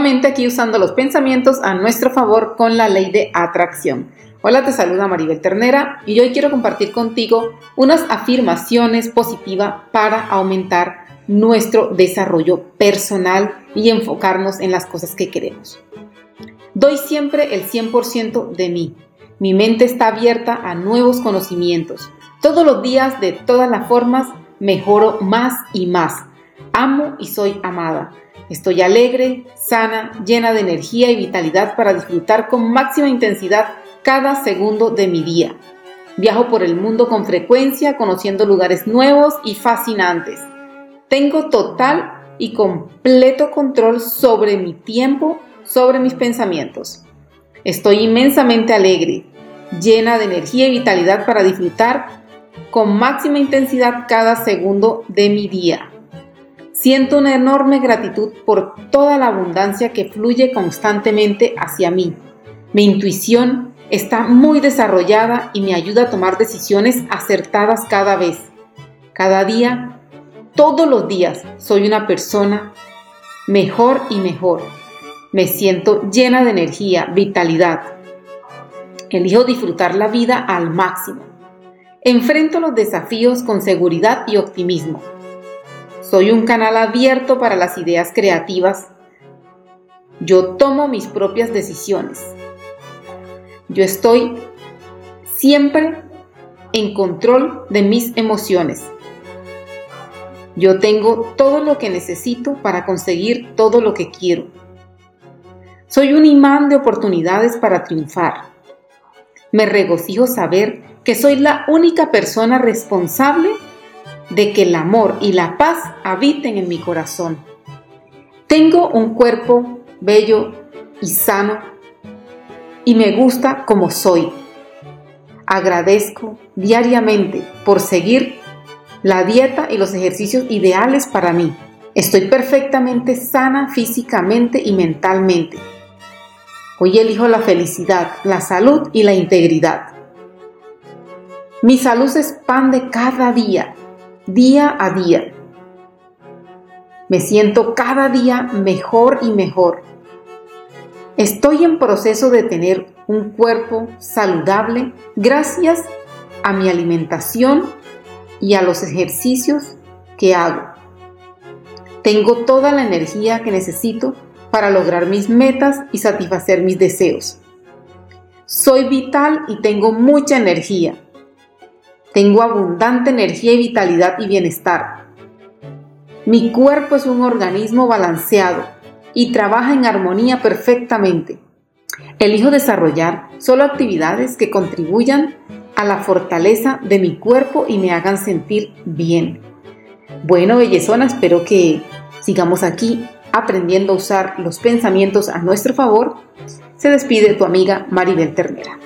Nuevamente aquí usando los pensamientos a nuestro favor con la ley de atracción. Hola, te saluda Maribel Ternera y hoy quiero compartir contigo unas afirmaciones positivas para aumentar nuestro desarrollo personal y enfocarnos en las cosas que queremos. Doy siempre el 100% de mí. Mi mente está abierta a nuevos conocimientos. Todos los días, de todas las formas, mejoro más y más. Amo y soy amada. Estoy alegre, sana, llena de energía y vitalidad para disfrutar con máxima intensidad cada segundo de mi día. Viajo por el mundo con frecuencia, conociendo lugares nuevos y fascinantes. Tengo total y completo control sobre mi tiempo, sobre mis pensamientos. Estoy inmensamente alegre, llena de energía y vitalidad para disfrutar con máxima intensidad cada segundo de mi día. Siento una enorme gratitud por toda la abundancia que fluye constantemente hacia mí. Mi intuición está muy desarrollada y me ayuda a tomar decisiones acertadas cada vez. Cada día, todos los días, soy una persona mejor y mejor. Me siento llena de energía, vitalidad. Elijo disfrutar la vida al máximo. Enfrento los desafíos con seguridad y optimismo. Soy un canal abierto para las ideas creativas. Yo tomo mis propias decisiones. Yo estoy siempre en control de mis emociones. Yo tengo todo lo que necesito para conseguir todo lo que quiero. Soy un imán de oportunidades para triunfar. Me regocijo saber que soy la única persona responsable de que el amor y la paz habiten en mi corazón. Tengo un cuerpo bello y sano y me gusta como soy. Agradezco diariamente por seguir la dieta y los ejercicios ideales para mí. Estoy perfectamente sana físicamente y mentalmente. Hoy elijo la felicidad, la salud y la integridad. Mi salud se expande cada día día a día. Me siento cada día mejor y mejor. Estoy en proceso de tener un cuerpo saludable gracias a mi alimentación y a los ejercicios que hago. Tengo toda la energía que necesito para lograr mis metas y satisfacer mis deseos. Soy vital y tengo mucha energía. Tengo abundante energía y vitalidad y bienestar. Mi cuerpo es un organismo balanceado y trabaja en armonía perfectamente. Elijo desarrollar solo actividades que contribuyan a la fortaleza de mi cuerpo y me hagan sentir bien. Bueno, bellezona, espero que sigamos aquí aprendiendo a usar los pensamientos a nuestro favor. Se despide tu amiga Maribel Ternera.